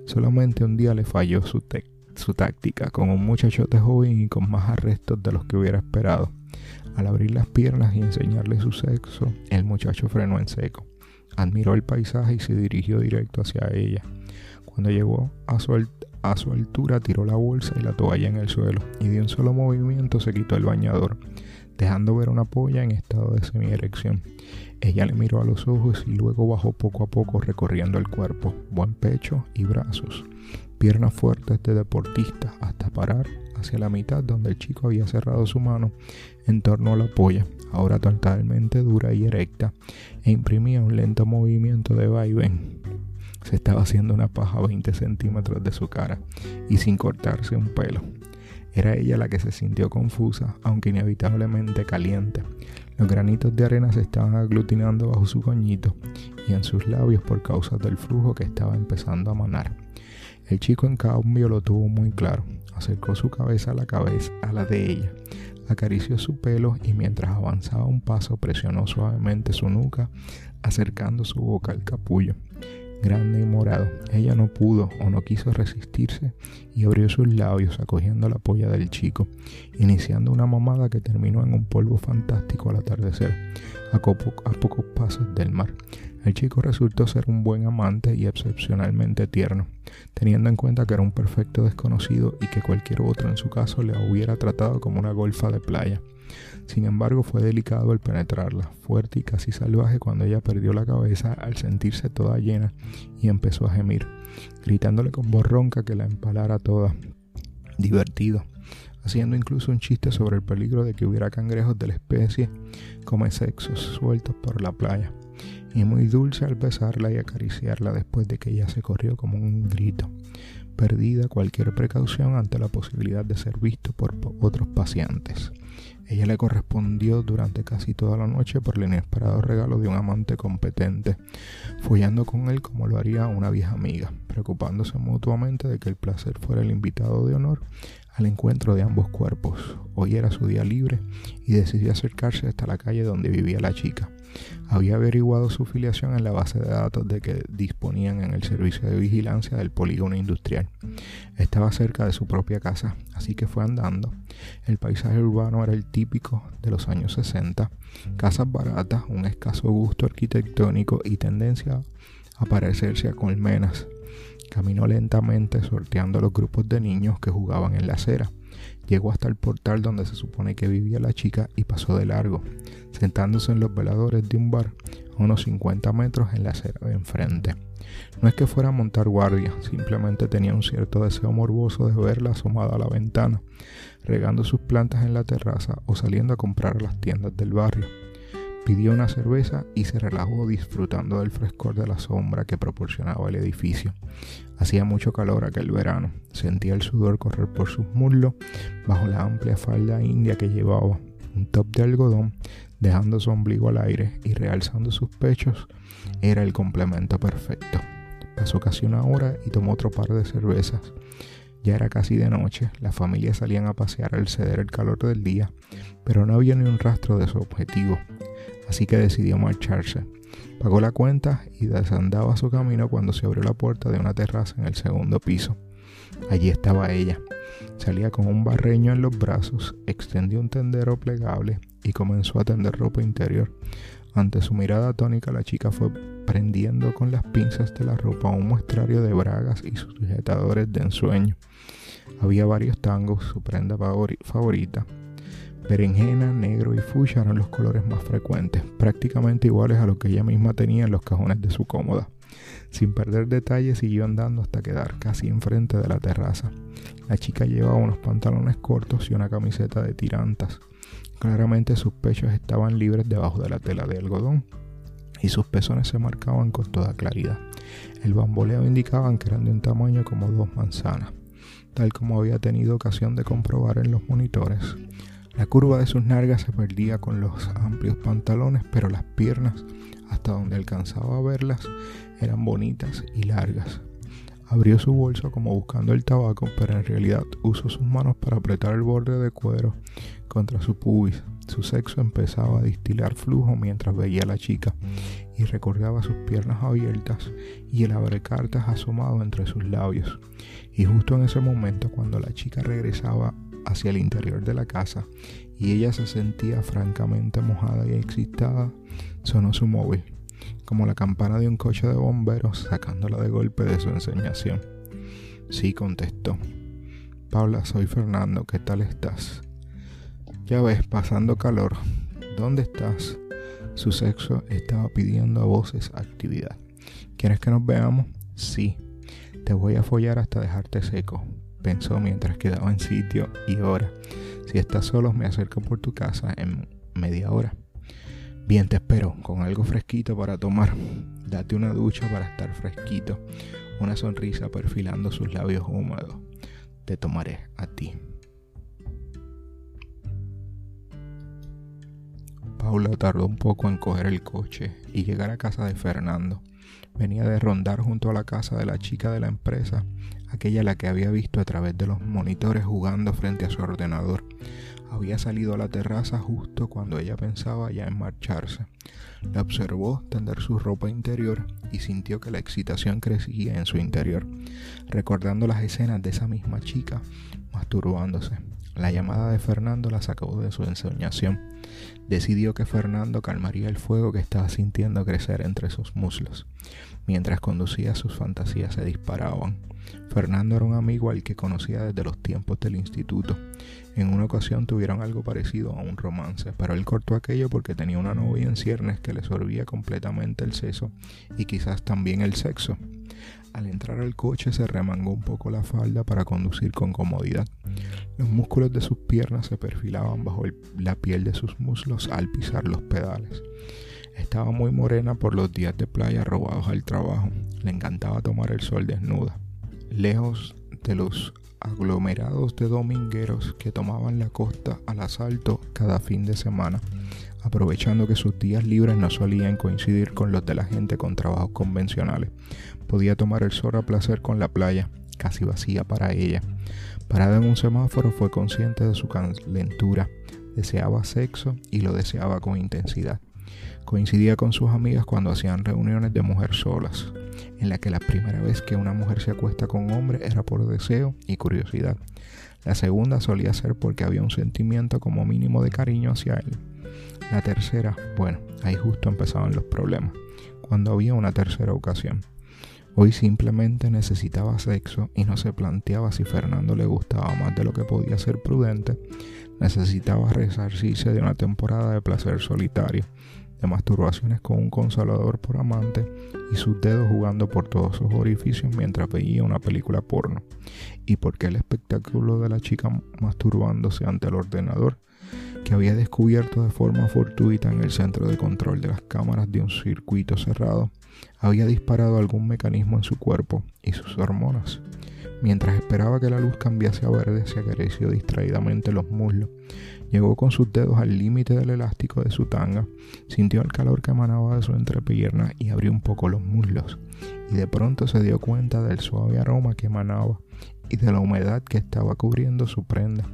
Solamente un día le falló su, táctica, con un muchachote joven y con más arrestos de los que hubiera esperado. Al abrir las piernas y enseñarle su sexo, el muchacho frenó en seco. Admiró el paisaje y se dirigió directo hacia ella. Cuando llegó a su, a su altura, tiró la bolsa y la toalla en el suelo y de un solo movimiento se quitó el bañador, dejando ver una polla en estado de semi-erección. Ella le miró a los ojos y luego bajó poco a poco recorriendo el cuerpo, buen pecho y brazos, piernas fuertes de deportista hasta parar hacia la mitad donde el chico había cerrado su mano en torno a la polla, ahora totalmente dura y erecta, e imprimía un lento movimiento de vaivén. Se estaba haciendo una paja a 20 centímetros de su cara y sin cortarse un pelo. Era ella la que se sintió confusa, aunque inevitablemente caliente. Los granitos de arena se estaban aglutinando bajo su coñito y en sus labios por causa del flujo que estaba empezando a manar. El chico en cambio lo tuvo muy claro. Acercó su cabeza a la cabeza a la de ella, acarició su pelo y mientras avanzaba un paso presionó suavemente su nuca, acercando su boca al capullo. Grande y morado, ella no pudo o no quiso resistirse y abrió sus labios acogiendo la polla del chico, iniciando una mamada que terminó en un polvo fantástico al atardecer, a, pocos pasos del mar. El chico resultó ser un buen amante y excepcionalmente tierno, teniendo en cuenta que era un perfecto desconocido y que cualquier otro en su caso le hubiera tratado como una golfa de playa. Sin embargo, fue delicado el penetrarla, fuerte y casi salvaje cuando ella perdió la cabeza al sentirse toda llena y empezó a gemir, gritándole con voz ronca que la empalara toda. Divertido, haciendo incluso un chiste sobre el peligro de que hubiera cangrejos de la especie como sexos sueltos por la playa y muy dulce al besarla y acariciarla después de que ella se corrió como un grito, perdida cualquier precaución ante la posibilidad de ser visto por otros pacientes. Ella le correspondió durante casi toda la noche por el inesperado regalo de un amante competente, follando con él como lo haría una vieja amiga, preocupándose mutuamente de que el placer fuera el invitado de honor al encuentro de ambos cuerpos. Hoy era su día libre y decidió acercarse hasta la calle donde vivía la chica. Había averiguado su filiación en la base de datos de que disponían en el servicio de vigilancia del polígono industrial. Estaba cerca de su propia casa, así que fue andando. El paisaje urbano era el típico de los años 60, casas baratas, un escaso gusto arquitectónico y tendencia a parecerse a colmenas Caminó lentamente sorteando los grupos de niños que jugaban en la acera. Llegó hasta el portal donde se supone que vivía la chica y pasó de largo, sentándose en los veladores de un bar a unos 50 metros en la acera de enfrente. No es que fuera a montar guardia, simplemente tenía un cierto deseo morboso de verla asomada a la ventana, regando sus plantas en la terraza o saliendo a comprar las tiendas del barrio. Pidió una cerveza y se relajó disfrutando del frescor de la sombra que proporcionaba el edificio. Hacía mucho calor aquel verano. Sentía el sudor correr por sus muslos bajo la amplia falda india que llevaba, un top de algodón, dejando su ombligo al aire y realzando sus pechos. Era el complemento perfecto. Pasó casi una hora y tomó otro par de cervezas. Ya era casi de noche, las familias salían a pasear al ceder el calor del día, pero no había ni un rastro de su objetivo así que decidió marcharse. Pagó la cuenta y desandaba su camino cuando se abrió la puerta de una terraza en el segundo piso. Allí estaba ella. Salía con un barreño en los brazos, extendió un tendero plegable y comenzó a tender ropa interior. Ante su mirada tónica, la chica fue prendiendo con las pinzas de la ropa un muestrario de bragas y sujetadores de ensueño. Había varios tangos, su prenda favorita, Berenjena, negro y fuchsia eran los colores más frecuentes, prácticamente iguales a lo que ella misma tenía en los cajones de su cómoda. Sin perder detalle siguió andando hasta quedar casi enfrente de la terraza. La chica llevaba unos pantalones cortos y una camiseta de tirantas. Claramente sus pechos estaban libres debajo de la tela de algodón y sus pezones se marcaban con toda claridad. El bamboleo indicaba que eran de un tamaño como dos manzanas. tal como había tenido ocasión de comprobar en los monitores. Curva de sus nalgas se perdía con los amplios pantalones, pero las piernas, hasta donde alcanzaba a verlas, eran bonitas y largas. Abrió su bolso como buscando el tabaco, pero en realidad usó sus manos para apretar el borde de cuero contra su pubis. Su sexo empezaba a distilar flujo mientras veía a la chica y recordaba sus piernas abiertas y el abrecartas asomado entre sus labios. Y justo en ese momento, cuando la chica regresaba hacia el interior de la casa y ella se sentía francamente mojada y excitada, sonó su móvil como la campana de un coche de bomberos sacándola de golpe de su enseñación. Sí, contestó. Paula, soy Fernando, ¿qué tal estás? Ya ves, pasando calor. ¿Dónde estás? Su sexo estaba pidiendo a voces actividad. ¿Quieres que nos veamos? Sí. Te voy a follar hasta dejarte seco, pensó mientras quedaba en sitio y hora. Si estás solo, me acerco por tu casa en media hora. Bien, te espero con algo fresquito para tomar. Date una ducha para estar fresquito. Una sonrisa perfilando sus labios húmedos. Te tomaré a ti. Paula tardó un poco en coger el coche y llegar a casa de Fernando. Venía de rondar junto a la casa de la chica de la empresa, aquella la que había visto a través de los monitores jugando frente a su ordenador. Había salido a la terraza justo cuando ella pensaba ya en marcharse. La observó tender su ropa interior y sintió que la excitación crecía en su interior, recordando las escenas de esa misma chica masturbándose. La llamada de Fernando la sacó de su ensoñación. Decidió que Fernando calmaría el fuego que estaba sintiendo crecer entre sus muslos. Mientras conducía sus fantasías se disparaban. Fernando era un amigo al que conocía desde los tiempos del instituto. En una ocasión tuvieron algo parecido a un romance, pero él cortó aquello porque tenía una novia en ciernes que le sorbía completamente el seso y quizás también el sexo. Al entrar al coche se remangó un poco la falda para conducir con comodidad. Los músculos de sus piernas se perfilaban bajo la piel de sus muslos al pisar los pedales. Estaba muy morena por los días de playa robados al trabajo. Le encantaba tomar el sol desnuda. Lejos de los aglomerados de domingueros que tomaban la costa al asalto cada fin de semana, aprovechando que sus días libres no solían coincidir con los de la gente con trabajos convencionales. Podía tomar el sol a placer con la playa, casi vacía para ella. Parada en un semáforo fue consciente de su calentura, deseaba sexo y lo deseaba con intensidad. Coincidía con sus amigas cuando hacían reuniones de mujer solas, en la que la primera vez que una mujer se acuesta con un hombre era por deseo y curiosidad. La segunda solía ser porque había un sentimiento como mínimo de cariño hacia él. La tercera, bueno, ahí justo empezaban los problemas, cuando había una tercera ocasión. Hoy simplemente necesitaba sexo y no se planteaba si Fernando le gustaba más de lo que podía ser prudente. Necesitaba resarcirse de una temporada de placer solitario de masturbaciones con un consolador por amante y sus dedos jugando por todos sus orificios mientras veía una película porno. Y porque el espectáculo de la chica masturbándose ante el ordenador que había descubierto de forma fortuita en el centro de control de las cámaras de un circuito cerrado, había disparado algún mecanismo en su cuerpo y sus hormonas. Mientras esperaba que la luz cambiase a verde, se acarició distraídamente los muslos Llegó con sus dedos al límite del elástico de su tanga, sintió el calor que emanaba de su entrepierna y abrió un poco los muslos. Y de pronto se dio cuenta del suave aroma que emanaba y de la humedad que estaba cubriendo su prenda.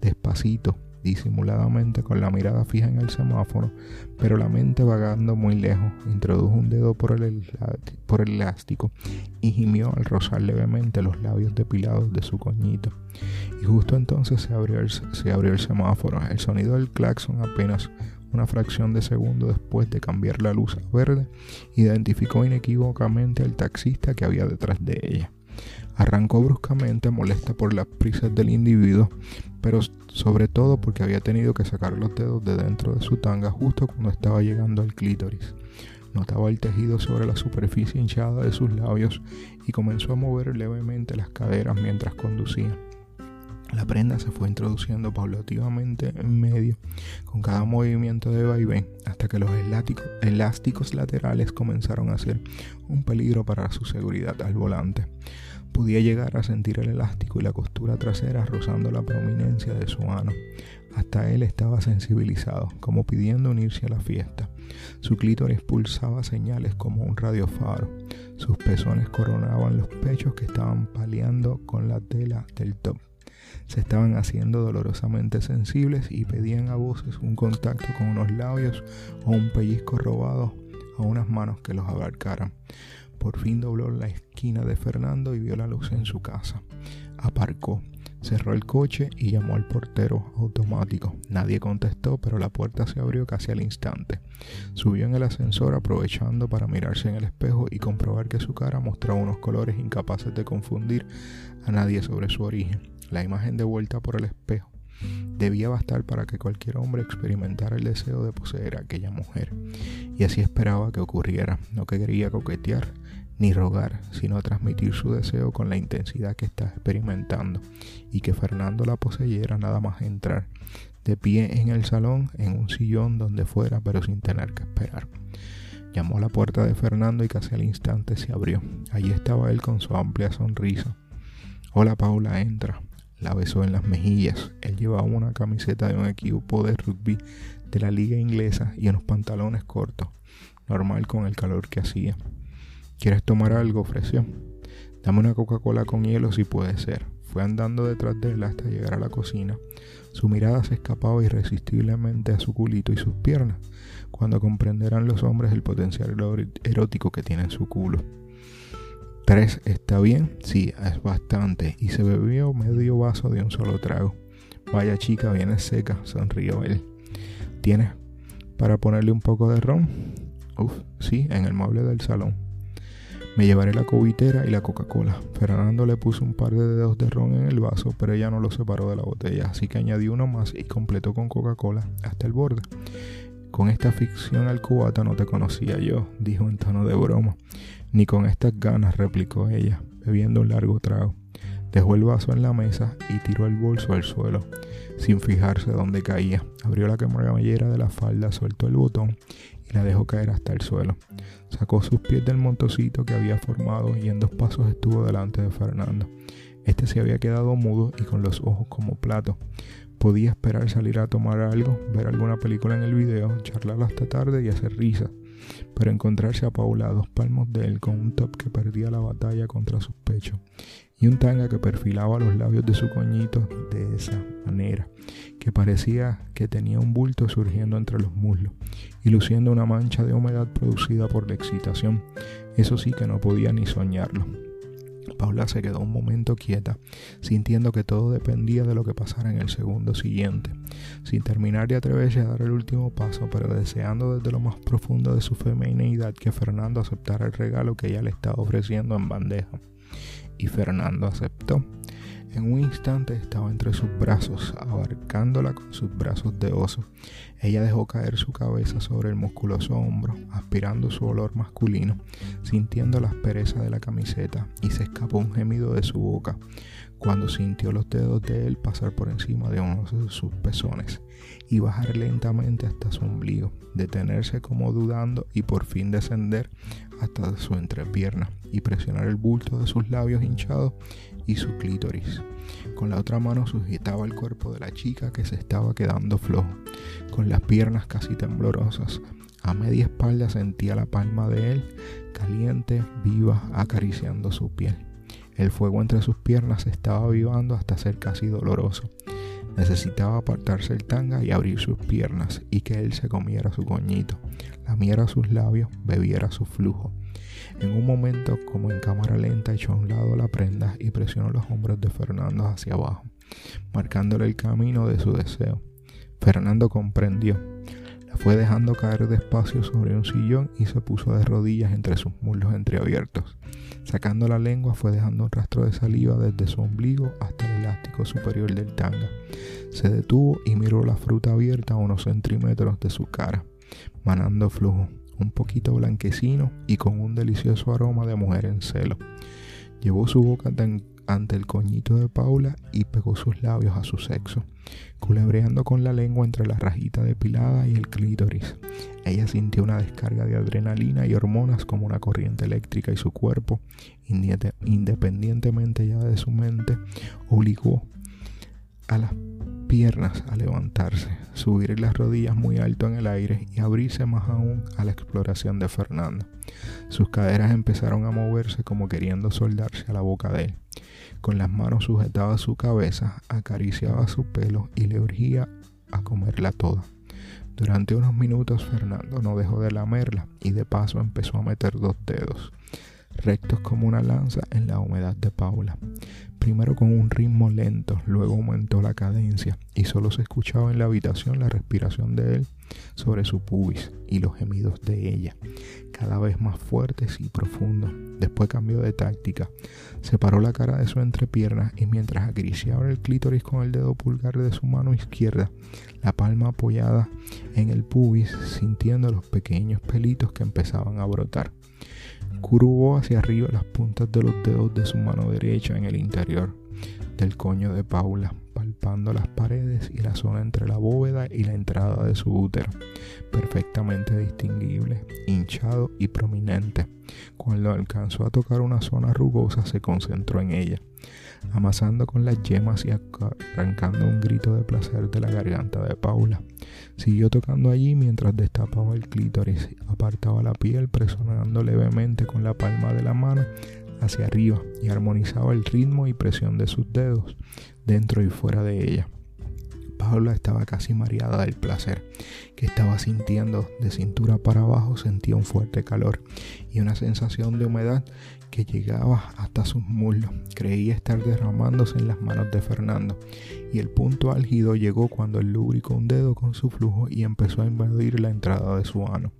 Despacito, disimuladamente con la mirada fija en el semáforo, pero la mente vagando muy lejos, introdujo un dedo por el, elástico y gimió al rozar levemente los labios depilados de su coñito. Y justo entonces se abrió, el, semáforo. El sonido del claxon apenas una fracción de segundo después de cambiar la luz a verde, identificó inequívocamente al taxista que había detrás de ella. Arrancó bruscamente, molesta por las prisas del individuo, pero sobre todo porque había tenido que sacar los dedos de dentro de su tanga justo cuando estaba llegando al clítoris. Notaba el tejido sobre la superficie hinchada de sus labios y comenzó a mover levemente las caderas mientras conducía. La prenda se fue introduciendo paulativamente en medio con cada movimiento de vaivén hasta que los elásticos laterales comenzaron a ser un peligro para su seguridad al volante. Podía llegar a sentir el elástico y la costura trasera rozando la prominencia de su mano. Hasta él estaba sensibilizado, como pidiendo unirse a la fiesta. Su clítoris pulsaba señales como un radiofaro. Sus pezones coronaban los pechos que estaban paliando con la tela del top se estaban haciendo dolorosamente sensibles y pedían a voces un contacto con unos labios o un pellizco robado a unas manos que los abarcaran. Por fin dobló la esquina de Fernando y vio la luz en su casa. Aparcó, cerró el coche y llamó al portero automático. Nadie contestó, pero la puerta se abrió casi al instante. Subió en el ascensor aprovechando para mirarse en el espejo y comprobar que su cara mostraba unos colores incapaces de confundir a nadie sobre su origen. La imagen de vuelta por el espejo debía bastar para que cualquier hombre experimentara el deseo de poseer a aquella mujer. Y así esperaba que ocurriera, no que quería coquetear ni rogar, sino transmitir su deseo con la intensidad que está experimentando, y que Fernando la poseyera nada más entrar, de pie en el salón, en un sillón donde fuera, pero sin tener que esperar. Llamó a la puerta de Fernando y casi al instante se abrió. Allí estaba él con su amplia sonrisa. Hola Paula, entra la besó en las mejillas. Él llevaba una camiseta de un equipo de rugby de la liga inglesa y unos pantalones cortos, normal con el calor que hacía. ¿Quieres tomar algo? ofreció. Dame una Coca-Cola con hielo si puede ser. Fue andando detrás de él hasta llegar a la cocina. Su mirada se escapaba irresistiblemente a su culito y sus piernas, cuando comprenderán los hombres el potencial erótico que tiene en su culo. ¿Tres está bien? Sí, es bastante. Y se bebió medio vaso de un solo trago. Vaya chica, viene seca, sonrió él. ¿Tienes para ponerle un poco de ron? Uf, sí, en el mueble del salón. Me llevaré la cubitera y la Coca-Cola. Fernando le puso un par de dedos de ron en el vaso, pero ella no lo separó de la botella, así que añadió uno más y completó con Coca-Cola hasta el borde. Con esta ficción al cubata no te conocía yo, dijo en tono de broma. Ni con estas ganas, replicó ella, bebiendo un largo trago. Dejó el vaso en la mesa y tiró el bolso al suelo, sin fijarse dónde caía. Abrió la camallera de la falda, soltó el botón y la dejó caer hasta el suelo. Sacó sus pies del montocito que había formado y en dos pasos estuvo delante de Fernando. Este se había quedado mudo y con los ojos como plato. Podía esperar salir a tomar algo, ver alguna película en el video, charlar hasta tarde y hacer risas pero encontrarse a Paula a dos palmos de él con un top que perdía la batalla contra sus pechos y un tanga que perfilaba los labios de su coñito de esa manera, que parecía que tenía un bulto surgiendo entre los muslos y luciendo una mancha de humedad producida por la excitación. Eso sí que no podía ni soñarlo. Paula se quedó un momento quieta, sintiendo que todo dependía de lo que pasara en el segundo siguiente, sin terminar de atreverse a dar el último paso, pero deseando desde lo más profundo de su femineidad que Fernando aceptara el regalo que ella le estaba ofreciendo en bandeja. Y Fernando aceptó. En un instante estaba entre sus brazos, abarcándola con sus brazos de oso. Ella dejó caer su cabeza sobre el musculoso hombro, aspirando su olor masculino, sintiendo la aspereza de la camiseta, y se escapó un gemido de su boca cuando sintió los dedos de él pasar por encima de uno de sus pezones y bajar lentamente hasta su ombligo, detenerse como dudando y por fin descender hasta su entrepierna y presionar el bulto de sus labios hinchados y su clítoris. Con la otra mano sujetaba el cuerpo de la chica que se estaba quedando flojo, con las piernas casi temblorosas. A media espalda sentía la palma de él, caliente, viva, acariciando su piel. El fuego entre sus piernas estaba avivando hasta ser casi doloroso. Necesitaba apartarse el tanga y abrir sus piernas y que él se comiera su coñito, lamiera sus labios, bebiera su flujo. En un momento, como en cámara lenta, echó a un lado la prenda y presionó los hombros de Fernando hacia abajo, marcándole el camino de su deseo. Fernando comprendió. La fue dejando caer despacio sobre un sillón y se puso de rodillas entre sus muslos entreabiertos. Sacando la lengua fue dejando un rastro de saliva desde su ombligo hasta el elástico superior del tanga. Se detuvo y miró la fruta abierta a unos centímetros de su cara, manando flujo un poquito blanquecino y con un delicioso aroma de mujer en celo. Llevó su boca ante el coñito de Paula y pegó sus labios a su sexo, culebreando con la lengua entre la rajita depilada y el clítoris. Ella sintió una descarga de adrenalina y hormonas como una corriente eléctrica y su cuerpo, independientemente ya de su mente, obligó a las piernas a levantarse, subir las rodillas muy alto en el aire y abrirse más aún a la exploración de Fernando. Sus caderas empezaron a moverse como queriendo soldarse a la boca de él. Con las manos sujetaba su cabeza, acariciaba su pelo y le urgía a comerla toda. Durante unos minutos Fernando no dejó de lamerla y de paso empezó a meter dos dedos, rectos como una lanza en la humedad de Paula primero con un ritmo lento, luego aumentó la cadencia y solo se escuchaba en la habitación la respiración de él sobre su pubis y los gemidos de ella, cada vez más fuertes y profundos. Después cambió de táctica, separó la cara de su entrepierna y mientras acariciaba el clítoris con el dedo pulgar de su mano izquierda, la palma apoyada en el pubis, sintiendo los pequeños pelitos que empezaban a brotar. Curvó hacia arriba las puntas de los dedos de su mano derecha en el interior del coño de Paula, palpando las paredes y la zona entre la bóveda y la entrada de su útero, perfectamente distinguible, hinchado y prominente. Cuando alcanzó a tocar una zona rugosa, se concentró en ella, amasando con las yemas y arrancando un grito de placer de la garganta de Paula. Siguió tocando allí mientras destapaba el clítoris, apartaba la piel, presionando levemente con la palma de la mano hacia arriba y armonizaba el ritmo y presión de sus dedos dentro y fuera de ella. Paula estaba casi mareada del placer que estaba sintiendo de cintura para abajo, sentía un fuerte calor y una sensación de humedad que llegaba hasta sus muslos. Creía estar derramándose en las manos de Fernando y el punto álgido llegó cuando él lubricó un dedo con su flujo y empezó a invadir la entrada de su ano.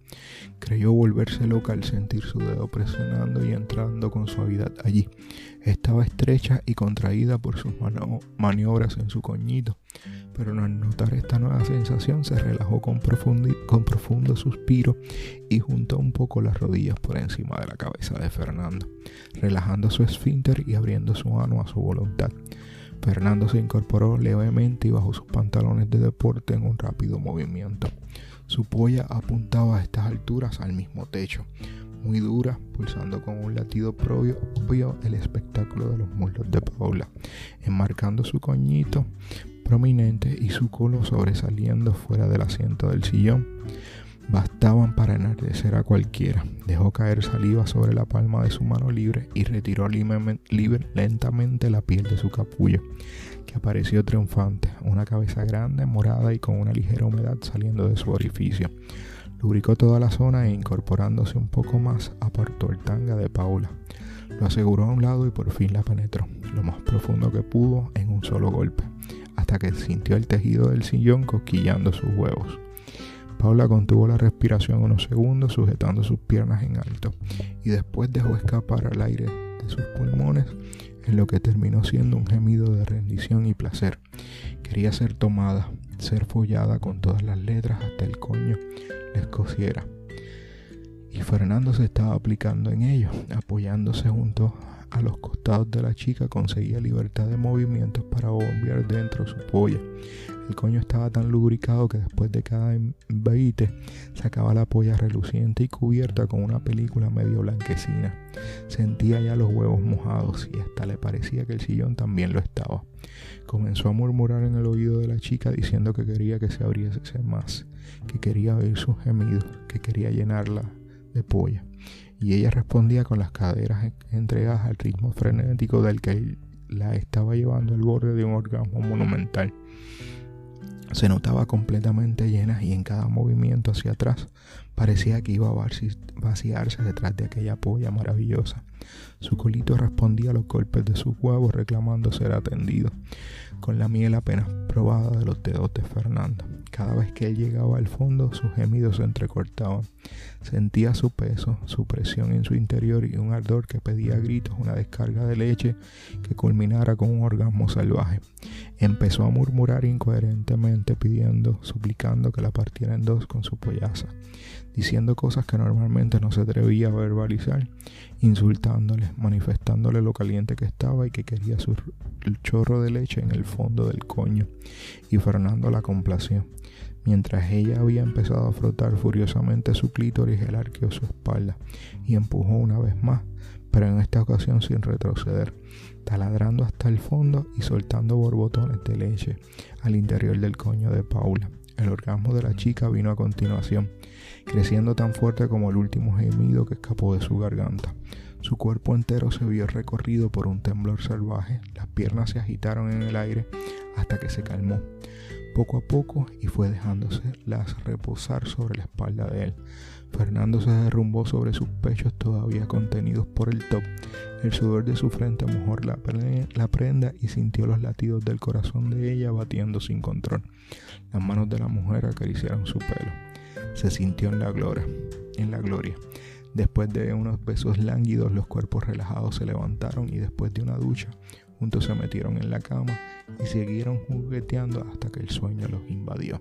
Creyó volverse loca al sentir su dedo presionando y entrando con suavidad allí. Estaba estrecha y contraída por sus maniobras en su coñito, pero al notar esta nueva sensación se relajó con, con profundo suspiro y juntó un poco las rodillas por encima de la cabeza de Fernando, relajando su esfínter y abriendo su ano a su voluntad. Fernando se incorporó levemente y bajó sus pantalones de deporte en un rápido movimiento. Su polla apuntaba a estas alturas al mismo techo, muy dura, pulsando con un latido propio el espectáculo de los muslos de Paula, enmarcando su coñito prominente y su culo sobresaliendo fuera del asiento del sillón bastaban para enardecer a cualquiera. Dejó caer saliva sobre la palma de su mano libre y retiró lentamente la piel de su capullo, que apareció triunfante, una cabeza grande, morada y con una ligera humedad saliendo de su orificio. Lubricó toda la zona e incorporándose un poco más, apartó el tanga de Paula. Lo aseguró a un lado y por fin la penetró, lo más profundo que pudo, en un solo golpe, hasta que sintió el tejido del sillón cosquillando sus huevos. Paula contuvo la respiración unos segundos sujetando sus piernas en alto y después dejó escapar al aire de sus pulmones en lo que terminó siendo un gemido de rendición y placer. Quería ser tomada, ser follada con todas las letras hasta el coño le escociera. Y Fernando se estaba aplicando en ello, apoyándose junto a los costados de la chica, conseguía libertad de movimientos para bombear dentro su polla. El coño estaba tan lubricado que después de cada embate sacaba la polla reluciente y cubierta con una película medio blanquecina. Sentía ya los huevos mojados y hasta le parecía que el sillón también lo estaba. Comenzó a murmurar en el oído de la chica diciendo que quería que se abriese más, que quería oír sus gemidos, que quería llenarla de polla. Y ella respondía con las caderas entregadas al ritmo frenético del que la estaba llevando al borde de un orgasmo monumental. Se notaba completamente llena y en cada movimiento hacia atrás parecía que iba a vaciarse detrás de aquella polla maravillosa. Su colito respondía a los golpes de sus huevos reclamando ser atendido, con la miel apenas probada de los dedos de Fernando. Cada vez que él llegaba al fondo, sus gemidos se entrecortaban. Sentía su peso, su presión en su interior y un ardor que pedía gritos una descarga de leche que culminara con un orgasmo salvaje. Empezó a murmurar incoherentemente pidiendo, suplicando que la partiera en dos con su pollaza, diciendo cosas que normalmente no se atrevía a verbalizar, insultándole, manifestándole lo caliente que estaba y que quería su el chorro de leche en el fondo del coño, y Fernando la complació. Mientras ella había empezado a frotar furiosamente su clítoris, él arqueó su espalda y empujó una vez más, pero en esta ocasión sin retroceder taladrando hasta el fondo y soltando borbotones de leche al interior del coño de Paula. El orgasmo de la chica vino a continuación, creciendo tan fuerte como el último gemido que escapó de su garganta. Su cuerpo entero se vio recorrido por un temblor salvaje, las piernas se agitaron en el aire hasta que se calmó poco a poco y fue dejándose las reposar sobre la espalda de él. Fernando se derrumbó sobre sus pechos todavía contenidos por el top. El sudor de su frente mojó la, la prenda y sintió los latidos del corazón de ella batiendo sin control. Las manos de la mujer acariciaron su pelo. Se sintió en la gloria. En la gloria. Después de unos besos lánguidos, los cuerpos relajados se levantaron y después de una ducha, juntos se metieron en la cama y siguieron jugueteando hasta que el sueño los invadió.